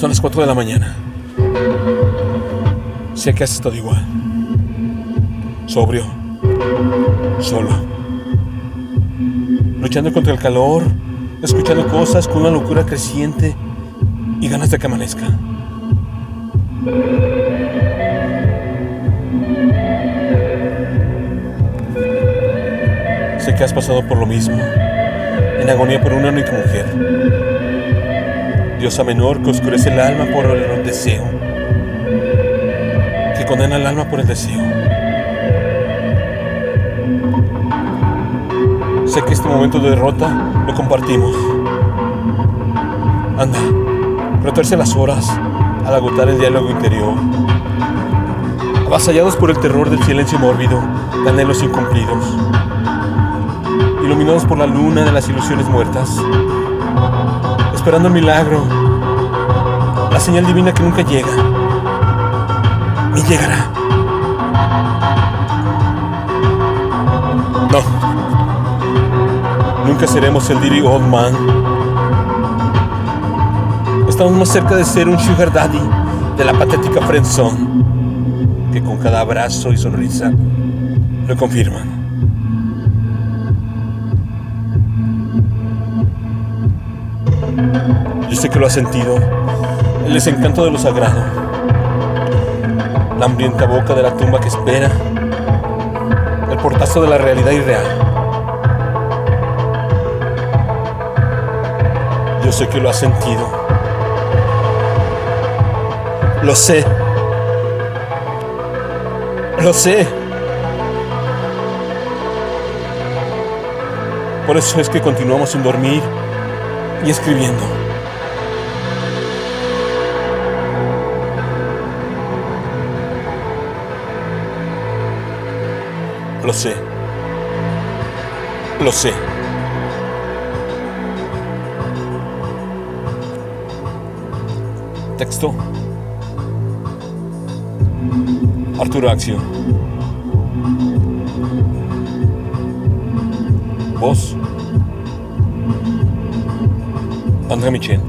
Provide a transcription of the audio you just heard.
Son las 4 de la mañana. Sé que has estado igual. Sobrio. Solo. Luchando contra el calor, escuchando cosas con una locura creciente y ganas de que amanezca. Sé que has pasado por lo mismo, en agonía por una única mujer. Diosa menor que oscurece el alma por el deseo, que condena el alma por el deseo. Sé que este momento de derrota lo compartimos. Anda, retorce las horas al agotar el diálogo interior. Avasallados por el terror del silencio mórbido, de anhelos incumplidos. Iluminados por la luna de las ilusiones muertas. Esperando el milagro. La señal divina que nunca llega. Ni llegará. No. Nunca seremos el Diddy Old Man. Estamos más cerca de ser un Sugar Daddy de la patética friendzone que con cada abrazo y sonrisa lo confirman. Yo sé que lo has sentido, el desencanto de lo sagrado, la hambrienta boca de la tumba que espera, el portazo de la realidad irreal. Yo sé que lo has sentido. Lo sé. Lo sé. Por eso es que continuamos sin dormir y escribiendo. Lo sé. Lo sé. Texto. Arturo Axio. André Michelin.